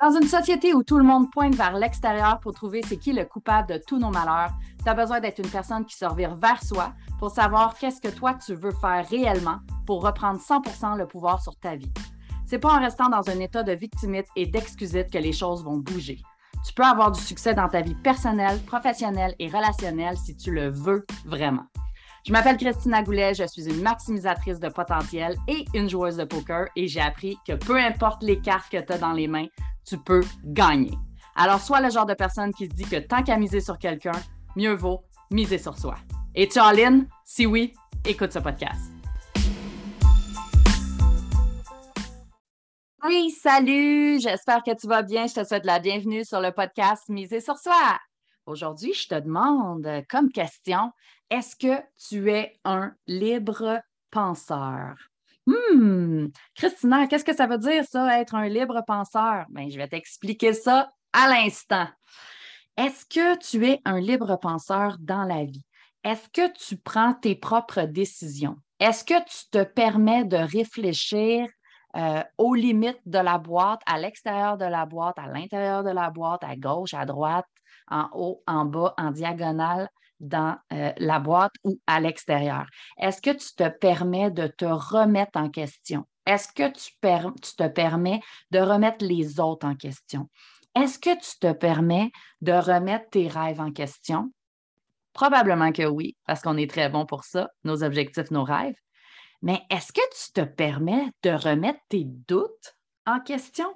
Dans une société où tout le monde pointe vers l'extérieur pour trouver c'est qui le coupable de tous nos malheurs, tu as besoin d'être une personne qui se revire vers soi pour savoir qu'est-ce que toi tu veux faire réellement pour reprendre 100% le pouvoir sur ta vie. C'est pas en restant dans un état de victimite et d'excusite que les choses vont bouger. Tu peux avoir du succès dans ta vie personnelle, professionnelle et relationnelle si tu le veux vraiment. Je m'appelle Christina Goulet, je suis une maximisatrice de potentiel et une joueuse de poker et j'ai appris que peu importe les cartes que tu as dans les mains, tu peux gagner. Alors, sois le genre de personne qui se dit que tant qu'à miser sur quelqu'un, mieux vaut miser sur soi. Et tu? Si oui, écoute ce podcast. Oui, salut! J'espère que tu vas bien. Je te souhaite la bienvenue sur le podcast Miser sur soi. Aujourd'hui, je te demande comme question, est-ce que tu es un libre penseur? Hmm, Christina, qu'est-ce que ça veut dire ça, être un libre penseur? Bien, je vais t'expliquer ça à l'instant. Est-ce que tu es un libre penseur dans la vie? Est-ce que tu prends tes propres décisions? Est-ce que tu te permets de réfléchir euh, aux limites de la boîte, à l'extérieur de la boîte, à l'intérieur de la boîte, à gauche, à droite, en haut, en bas, en diagonale, dans euh, la boîte ou à l'extérieur? Est-ce que tu te permets de te remettre en question? Est-ce que tu, tu, te permets de remettre les autres en question? Est-ce que tu te permets de remettre tes rêves en question? Probablement que oui, parce qu'on est très bon pour ça, nos objectifs, nos rêves. Mais est-ce que tu te permets de remettre tes doutes en question?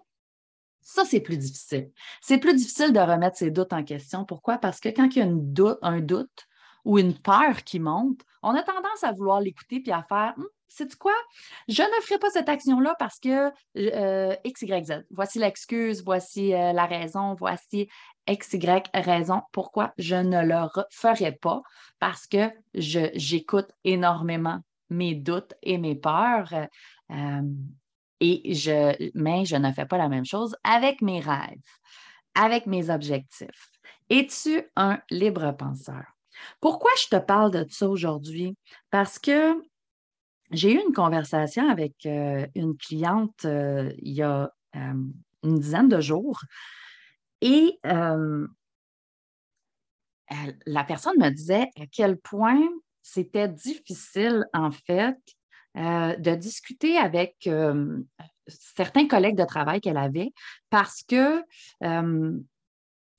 Ça, c'est plus difficile. C'est plus difficile de remettre ses doutes en question. Pourquoi? Parce que quand il y a une un doute ou une peur qui monte, on a tendance à vouloir l'écouter puis à faire c'est hum, quoi? Je ne ferai pas cette action-là parce que euh, X, Y, Z. Voici l'excuse, voici euh, la raison, voici X, Y raison pourquoi je ne le ferai pas parce que j'écoute énormément mes doutes et mes peurs. Euh, et je, mais je ne fais pas la même chose avec mes rêves, avec mes objectifs. Es-tu un libre penseur? Pourquoi je te parle de ça aujourd'hui? Parce que j'ai eu une conversation avec euh, une cliente euh, il y a euh, une dizaine de jours et la personne me disait à quel point c'était difficile, en fait, euh, de discuter avec euh, certains collègues de travail qu'elle avait parce que euh,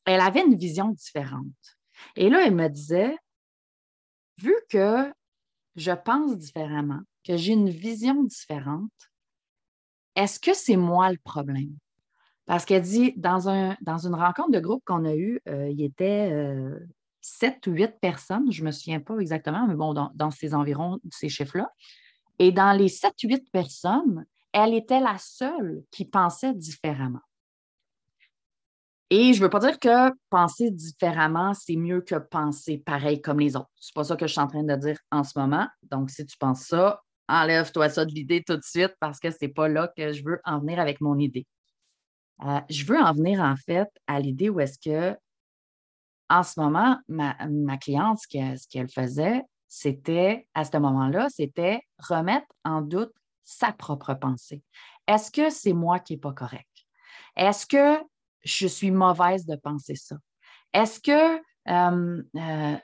elle avait une vision différente. Et là, elle me disait, vu que je pense différemment, que j'ai une vision différente, est-ce que c'est moi le problème? Parce qu'elle dit, dans, un, dans une rencontre de groupe qu'on a eue, il était sept ou huit personnes, je ne me souviens pas exactement, mais bon, dans, dans ces environs, ces chiffres-là. Et dans les sept, huit personnes, elle était la seule qui pensait différemment. Et je ne veux pas dire que penser différemment, c'est mieux que penser pareil comme les autres. Ce n'est pas ça que je suis en train de dire en ce moment. Donc, si tu penses ça, enlève-toi ça de l'idée tout de suite parce que ce n'est pas là que je veux en venir avec mon idée. Euh, je veux en venir en fait à l'idée où est-ce que, en ce moment, ma, cliente, ce qu'elle faisait, c'était, à ce moment-là, c'était remettre en doute sa propre pensée. Est-ce que c'est moi qui n'ai pas correct? Est-ce que je suis mauvaise de penser ça? Est-ce que euh, euh,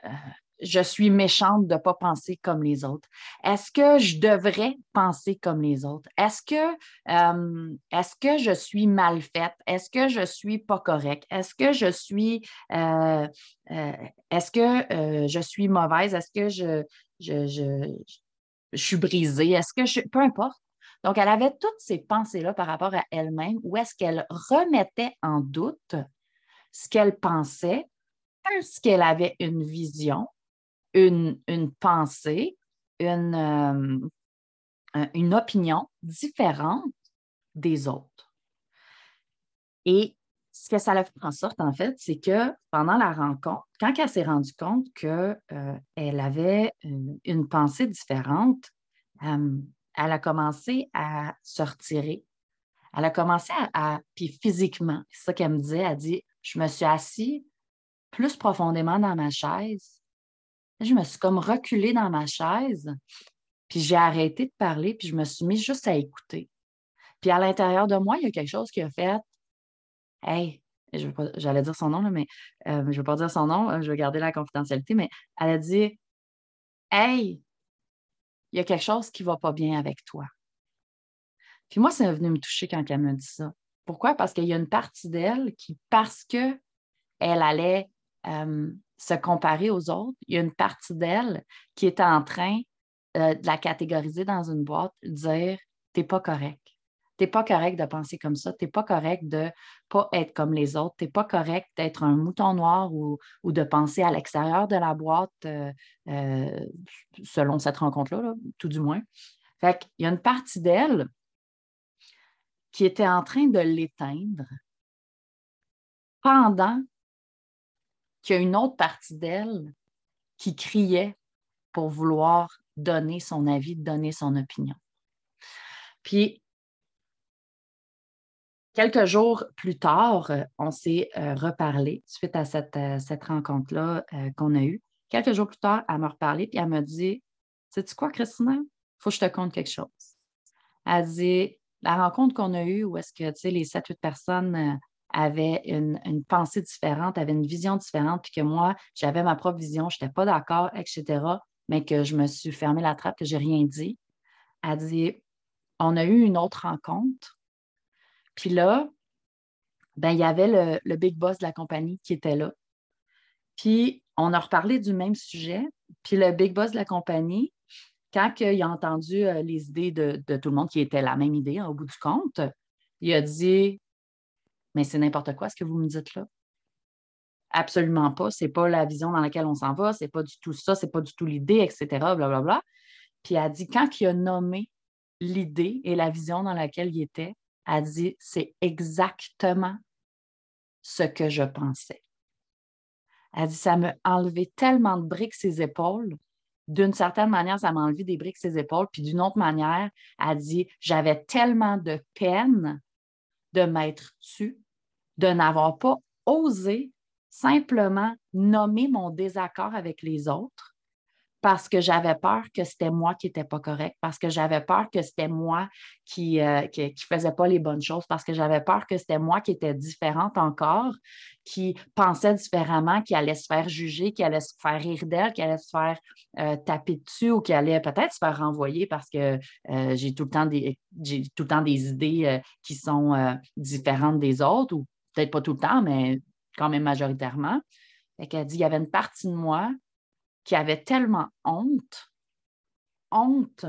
je suis méchante de ne pas penser comme les autres? Est-ce que je devrais penser comme les autres? Est-ce que, euh, est que je suis mal faite? Est-ce que je suis pas correcte? Est-ce que je suis, euh, euh, est-ce que je suis mauvaise? Est-ce que je, je, je, suis brisée? Est-ce que je. Peu importe. Donc, elle avait toutes ces pensées-là par rapport à elle-même, où est-ce qu'elle remettait en doute ce qu'elle pensait parce qu'elle avait une vision une, pensée, une, euh, une opinion différente des autres. Et ce que ça a fait en sorte, en fait, c'est que pendant la rencontre, quand elle s'est rendue compte qu'elle euh, avait une, pensée différente, euh, elle a commencé à se retirer. Elle a commencé à, puis physiquement, c'est ça qu'elle me disait, elle dit, je me suis assise plus profondément dans ma chaise je me suis comme reculée dans ma chaise, puis j'ai arrêté de parler, puis je me suis mise juste à écouter. Puis à l'intérieur de moi, il y a quelque chose qui a fait Hey, j'allais dire son nom, mais euh, je ne vais pas dire son nom, euh, je vais garder la confidentialité, mais elle a dit Hey, il y a quelque chose qui ne va pas bien avec toi. Puis moi, c'est venu me toucher quand elle m'a dit ça. Pourquoi? Parce qu'il y a une partie d'elle qui, parce qu'elle allait euh, se comparer aux autres, il y a une partie d'elle qui était en train de la catégoriser dans une boîte, dire T'es pas correct. Tu n'es pas correct de penser comme ça. Tu n'es pas correct de pas être comme les autres. Tu n'es pas correct d'être un mouton noir ou, de penser à l'extérieur de la boîte, euh, euh, selon cette rencontre-là, tout du moins. Fait qu'il y a une partie d'elle qui était en train de l'éteindre pendant qu'il y a une autre partie d'elle qui criait pour vouloir donner son avis, donner son opinion. Puis, Quelques jours plus tard, euh, on s'est euh, reparlé suite à cette, euh, rencontre-là qu'on a eue. Quelques jours plus tard, elle m'a reparlé et elle m'a dit Sais-tu quoi, Christina? Faut que je te conte quelque chose. Elle dit La rencontre qu'on a eue où est-ce que les 7-8 personnes avaient une, pensée différente, avaient une vision différente, puis que moi, j'avais ma propre vision, je n'étais pas d'accord, etc., mais que je me suis fermé la trappe, que je n'ai rien dit. Elle dit On a eu une autre rencontre puis là, ben, il y avait le, big boss de la compagnie qui était là. Puis on a reparlé du même sujet. Puis le big boss de la compagnie, quand il a entendu euh, les idées de, tout le monde qui était la même idée hein, au bout du compte, il a dit Mais c'est n'importe quoi ce que vous me dites là. Absolument pas. Ce n'est pas la vision dans laquelle on s'en va, c'est pas du tout ça, c'est pas du tout l'idée, etc. Blablabla. Bla, Puis a dit quand il a nommé l'idée et la vision dans laquelle il était, a dit, c'est exactement ce que je pensais. Elle dit, ça m'a enlevé tellement de briques ses épaules. D'une certaine manière, ça m'a enlevé des briques ses épaules. Puis d'une autre manière, elle dit, j'avais tellement de peine de m'être tue, de n'avoir pas osé simplement nommer mon désaccord avec les autres parce que j'avais peur que c'était moi qui n'étais pas correct, parce que j'avais peur que c'était moi qui ne euh, faisais pas les bonnes choses, parce que j'avais peur que c'était moi qui était différente encore, qui pensait différemment, qui allait se faire juger, qui allait se faire rire d'elle, qui allait se faire euh, taper dessus ou qui allait peut-être se faire renvoyer parce que euh, j'ai tout le temps des tout le temps des idées qui sont différentes des autres, peut-être pas tout le temps, mais quand même majoritairement. Elle dit il y avait une partie de moi qui avait tellement honte, honte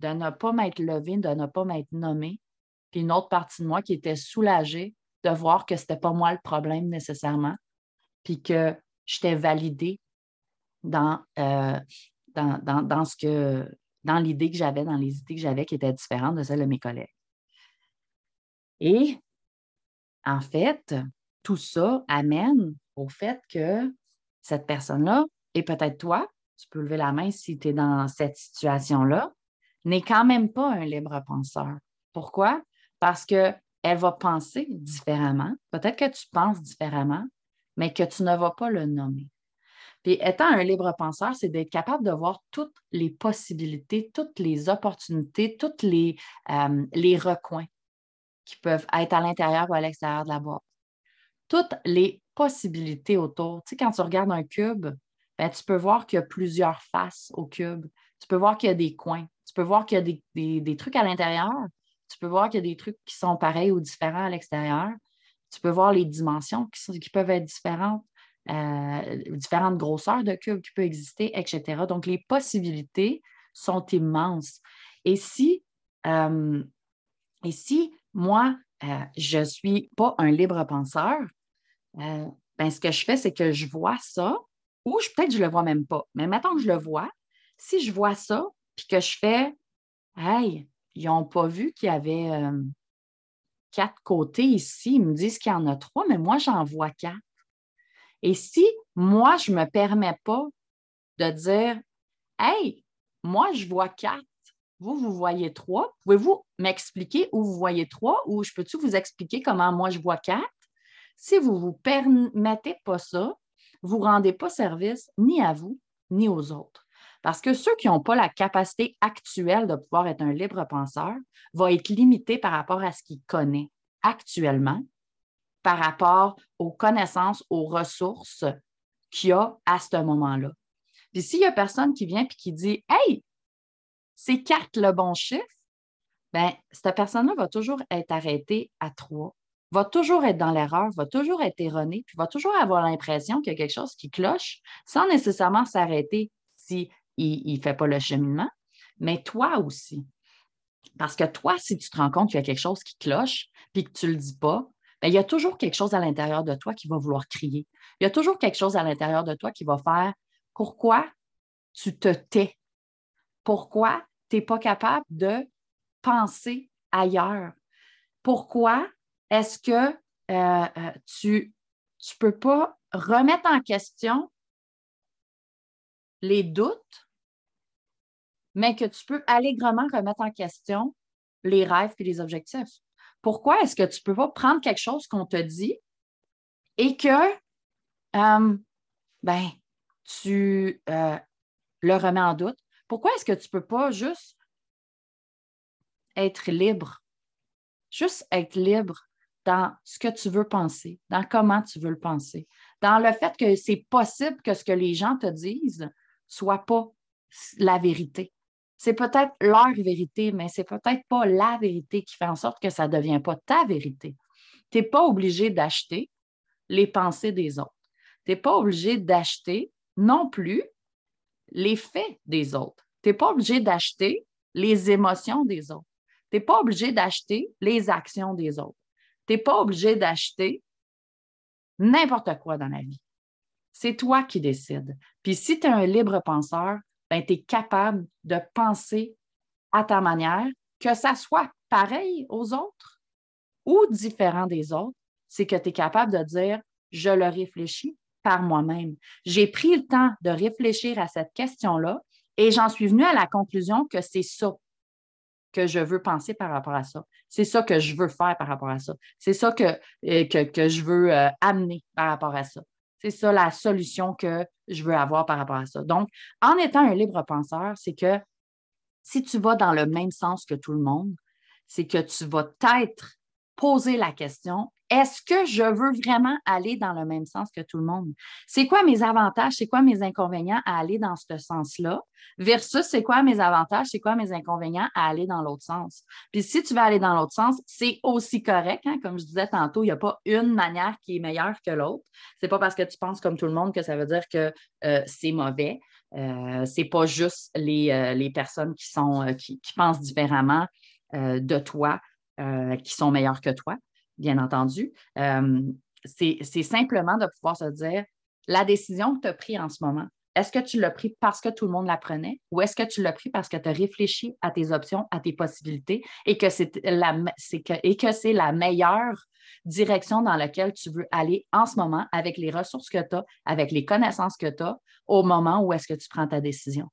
de ne pas m'être levée, de ne pas m'être nommée, puis une autre partie de moi qui était soulagée de voir que ce n'était pas moi le problème nécessairement, puis que j'étais validée dans, euh, dans, dans, ce que dans l'idée que j'avais, dans les idées que j'avais qui étaient différentes de celles de mes collègues. Et en fait, tout ça amène au fait que cette personne-là et peut-être toi, tu peux lever la main si tu es dans cette situation-là, n'est quand même pas un libre penseur. Pourquoi? Parce qu'elle va penser différemment. Peut-être que tu penses différemment, mais que tu ne vas pas le nommer. Puis étant un libre penseur, c'est d'être capable de voir toutes les possibilités, toutes les opportunités, tous les, euh, les recoins qui peuvent être à l'intérieur ou à l'extérieur de la boîte. Toutes les possibilités autour. Tu sais, quand tu regardes un cube, ben, tu peux voir qu'il y a plusieurs faces au cube. Tu peux voir qu'il y a des coins. Tu peux voir qu'il y a des, trucs à l'intérieur. Tu peux voir qu'il y a des trucs qui sont pareils ou différents à l'extérieur. Tu peux voir les dimensions qui, peuvent être différentes, euh, différentes grosseurs de cubes qui peuvent exister, etc. Donc, les possibilités sont immenses. Et si, euh, et si moi, euh, je ne suis pas un libre penseur, ben, ce que je fais, c'est que je vois ça, ou peut-être je ne le vois même pas. Mais maintenant que je le vois, si je vois ça, puis que je fais Hey, ils n'ont pas vu qu'il y avait euh, quatre côtés ici. Ils me disent qu'il y en a trois, mais moi, j'en vois quatre. Et si moi, je ne me permets pas de dire Hey, moi, je vois quatre, vous, vous voyez trois, pouvez-vous m'expliquer où vous voyez trois ou je peux-tu vous expliquer comment moi, je vois quatre? Si vous ne vous permettez pas ça, vous ne rendez pas service ni à vous, ni aux autres. Parce que ceux qui n'ont pas la capacité actuelle de pouvoir être un libre penseur vont être limités par rapport à ce qu'ils connaissent actuellement par rapport aux connaissances, aux ressources qu'il y a à ce moment-là. Puis s'il y a personne qui vient et qui dit Hey, quatre le bon chiffre, bien, cette personne-là va toujours être arrêtée à trois, va toujours être dans l'erreur, va toujours être erronée, puis va toujours avoir l'impression qu'il y a quelque chose qui cloche sans nécessairement s'arrêter s'il si ne fait pas le cheminement, mais toi aussi. Parce que toi, si tu te rends compte qu'il y a quelque chose qui cloche, puis que tu ne le dis pas, bien, il y a toujours quelque chose à l'intérieur de toi qui va vouloir crier. Il y a toujours quelque chose à l'intérieur de toi qui va faire pourquoi tu te tais? Pourquoi pas capable de penser ailleurs? Pourquoi est-ce que euh, euh, tu ne peux pas remettre en question les doutes, mais que tu peux allègrement remettre en question les rêves et les objectifs? Pourquoi est-ce que tu ne peux pas prendre quelque chose qu'on te dit et que, euh, ben, tu le remets en doute? Pourquoi est-ce que tu ne peux pas juste être libre? Juste être libre dans ce que tu veux penser, dans comment tu veux le penser, dans le fait que c'est possible que ce que les gens te disent soit pas la vérité. C'est peut-être leur vérité, mais c'est peut-être pas la vérité qui fait en sorte que ça ne devient pas ta vérité. Tu n'es pas obligé d'acheter les pensées des autres. Tu n'es pas obligé d'acheter non plus les faits des autres. Tu n'es pas obligé d'acheter les émotions des autres. Tu n'es pas obligé d'acheter les actions des autres. Tu n'es pas obligé d'acheter n'importe quoi dans la vie. C'est toi qui décides. Puis si tu es un libre penseur, ben, tu es capable de penser à ta manière, que ça soit pareil aux autres ou différent des autres, c'est que tu es capable de dire, je le réfléchis, par moi-même. J'ai pris le temps de réfléchir à cette question-là et j'en suis venue à la conclusion que c'est ça que je veux penser par rapport à ça. C'est ça que je veux faire par rapport à ça. C'est ça que, euh, que, je veux euh, amener par rapport à ça. C'est ça la solution que je veux avoir par rapport à ça. Donc, en étant un libre penseur, c'est que si tu vas dans le même sens que tout le monde, c'est que tu vas peut-être poser la question est-ce que je veux vraiment aller dans le même sens que tout le monde? C'est quoi mes avantages, c'est quoi mes inconvénients à aller dans ce sens-là? Versus, c'est quoi mes avantages, c'est quoi mes inconvénients à aller dans l'autre sens? Puis si tu veux aller dans l'autre sens, c'est aussi correct. Hein? Comme je disais tantôt, il n'y a pas une manière qui est meilleure que l'autre. C'est pas parce que tu penses comme tout le monde que ça veut dire que euh, c'est mauvais. Euh, c'est pas juste les, euh, personnes euh, qui, pensent différemment de toi qui sont meilleures que toi bien entendu. Euh, c'est simplement de pouvoir se dire la décision que tu as prise en ce moment, est-ce que tu l'as pris parce que tout le monde la prenait ou est-ce que tu l'as pris parce que tu as réfléchi à tes options, à tes possibilités et que c'est la, et que c'est la meilleure direction dans laquelle tu veux aller en ce moment avec les ressources que tu as, avec les connaissances que tu as au moment où est-ce que tu prends ta décision?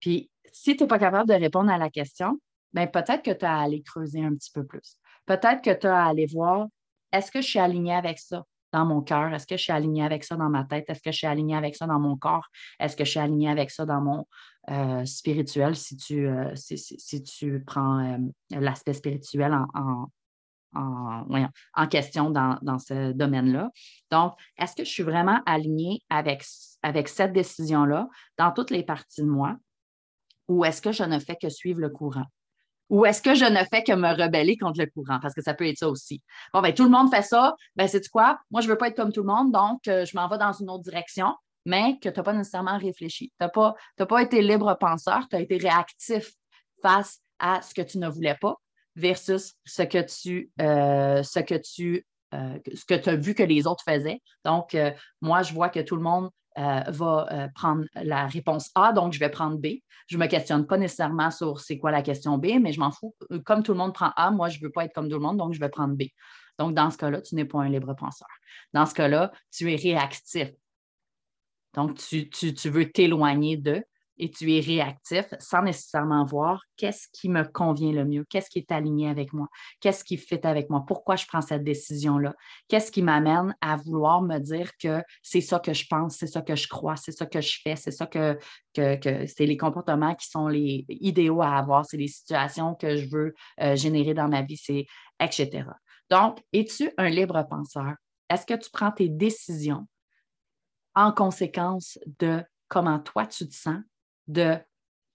Puis, si tu n'es pas capable de répondre à la question, bien, peut-être que tu as à aller creuser un petit peu plus. Peut-être que tu as à aller voir, est-ce que je suis alignée avec ça dans mon cœur? Est-ce que je suis alignée avec ça dans ma tête? Est-ce que je suis alignée avec ça dans mon corps? Est-ce que je suis alignée avec ça dans mon euh, spirituel? Si tu, euh, si, tu prends euh, l'aspect spirituel en, en, question dans, dans ce domaine-là. Donc, est-ce que je suis vraiment alignée avec, avec cette décision-là dans toutes les parties de moi? Ou est-ce que je ne fais que suivre le courant? Ou est-ce que je ne fais que me rebeller contre le courant? Parce que ça peut être ça aussi. Bon, ben, tout le monde fait ça. Ben, c'est quoi? Moi, je ne veux pas être comme tout le monde, donc euh, je m'en vais dans une autre direction, mais que tu n'as pas nécessairement réfléchi. Tu n'as pas, pas été libre penseur, tu as été réactif face à ce que tu ne voulais pas versus ce que tu, euh, ce que tu, euh, ce que tu as vu que les autres faisaient. Donc, moi, je vois que tout le monde euh, va euh, prendre la réponse A, donc je vais prendre B. Je ne me questionne pas nécessairement sur c'est quoi la question B, mais je m'en fous. Euh, comme tout le monde prend A, moi, je ne veux pas être comme tout le monde, donc je vais prendre B. Donc, dans ce cas-là, tu n'es pas un libre penseur. Dans ce cas-là, tu es réactif. Donc, tu, tu veux t'éloigner de et tu es réactif sans nécessairement voir qu'est-ce qui me convient le mieux, qu'est-ce qui est aligné avec moi, qu'est-ce qui fit avec moi, pourquoi je prends cette décision-là, qu'est-ce qui m'amène à vouloir me dire que c'est ça que je pense, c'est ça que je crois, c'est ça que je fais, c'est ça que, c'est les comportements qui sont les idéaux à avoir, c'est les situations que je veux euh, générer dans ma vie, etc. Donc, es-tu un libre penseur? Est-ce que tu prends tes décisions en conséquence de comment toi tu te sens, de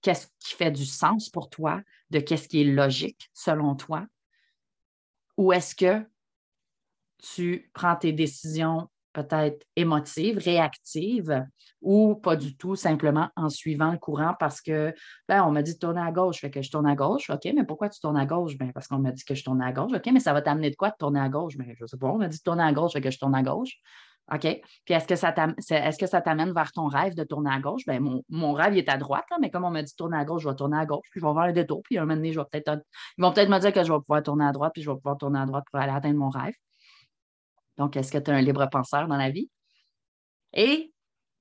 qu'est-ce qui fait du sens pour toi, de qu'est-ce qui est logique selon toi? Ou est-ce que tu prends tes décisions peut-être émotive, réactive ou pas du tout, simplement en suivant le courant parce que, ben, on m'a dit de tourner à gauche, fait que je tourne à gauche. OK, mais pourquoi tu tournes à gauche? Ben, parce qu'on m'a dit que je tourne à gauche. OK, mais ça va t'amener de quoi de tourner à gauche? Ben, je sais pas, on m'a dit de tourner à gauche, fait que je tourne à gauche. OK? Puis est-ce que ça t'amène vers ton rêve de tourner à gauche? Ben, mon, rêve, il est à droite, mais comme on m'a dit tourner à gauche, je vais tourner à gauche, puis je vais faire un détour, puis un moment donné, je vais peut-être. Ils vont peut-être me dire que je vais pouvoir tourner à droite, puis je vais pouvoir tourner à droite pour aller atteindre mon rêve. Donc, est-ce que tu es un libre penseur dans la vie? Et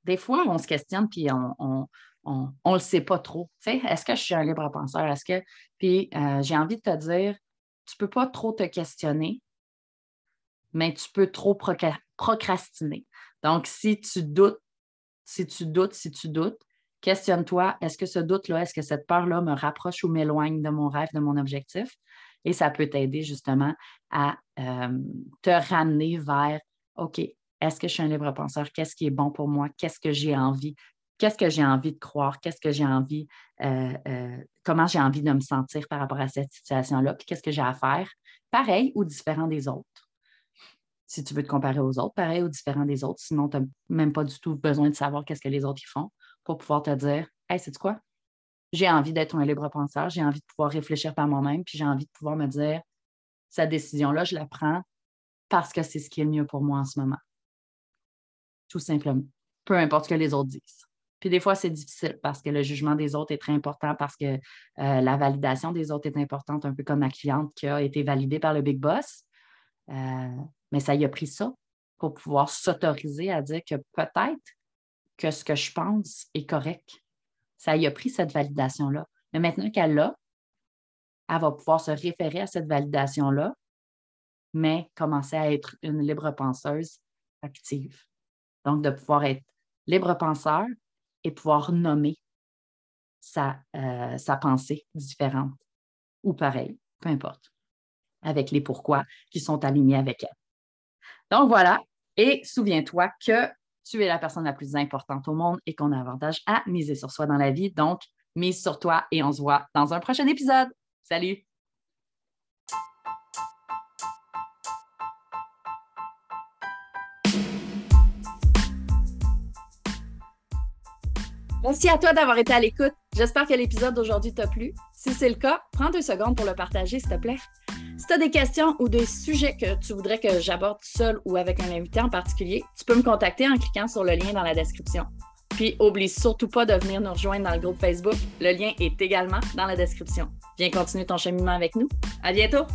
des fois, on se questionne, puis on ne le sait pas trop. Est-ce que je suis un libre penseur? Est-ce que. Puis euh, j'ai envie de te dire, tu ne peux pas trop te questionner, mais tu peux trop procrastiner. Donc, si tu doutes, si tu doutes, si tu doutes, questionne-toi, est-ce que ce doute-là, est-ce que cette peur-là me rapproche ou m'éloigne de mon rêve, de mon objectif? Et ça peut t'aider justement à euh, te ramener vers, OK, est-ce que je suis un libre penseur? Qu'est-ce qui est bon pour moi? Qu'est-ce que j'ai envie? Qu'est-ce que j'ai envie de croire? Qu'est-ce que j'ai envie, euh, euh, comment j'ai envie de me sentir par rapport à cette situation-là? Puis qu'est-ce que j'ai à faire? Pareil ou différent des autres? Si tu veux te comparer aux autres, pareil ou différent des autres. Sinon, tu n'as même pas du tout besoin de savoir qu'est-ce que les autres font pour pouvoir te dire Hey, c'est quoi? J'ai envie d'être un libre penseur, j'ai envie de pouvoir réfléchir par moi-même, puis j'ai envie de pouvoir me dire cette décision-là, je la prends parce que c'est ce qui est le mieux pour moi en ce moment tout simplement. Peu importe ce que les autres disent. Puis des fois, c'est difficile parce que le jugement des autres est très important, parce que euh, la validation des autres est importante, un peu comme ma cliente qui a été validée par le Big Boss. Euh, mais ça y a pris ça pour pouvoir s'autoriser à dire que peut-être que ce que je pense est correct. Ça y a pris cette validation-là. Mais maintenant qu'elle l'a, elle va pouvoir se référer à cette validation-là, mais commencer à être une libre penseuse active. Donc, de pouvoir être libre penseur et pouvoir nommer sa, euh, sa pensée différente ou pareille, peu importe, avec les pourquoi qui sont alignés avec elle. Donc, voilà. Et souviens-toi que tu es la personne la plus importante au monde et qu'on a avantage à miser sur soi dans la vie. Donc, mise sur toi et on se voit dans un prochain épisode. Salut! Merci à toi d'avoir été à l'écoute. J'espère que l'épisode d'aujourd'hui t'a plu. Si c'est le cas, prends deux secondes pour le partager, s'il te plaît. Tu as des questions ou des sujets que tu voudrais que j'aborde seul ou avec un invité en particulier, tu peux me contacter en cliquant sur le lien dans la description. Puis, oublie surtout pas de venir nous rejoindre dans le groupe Facebook. Le lien est également dans la description. Viens continuer ton cheminement avec nous. À bientôt!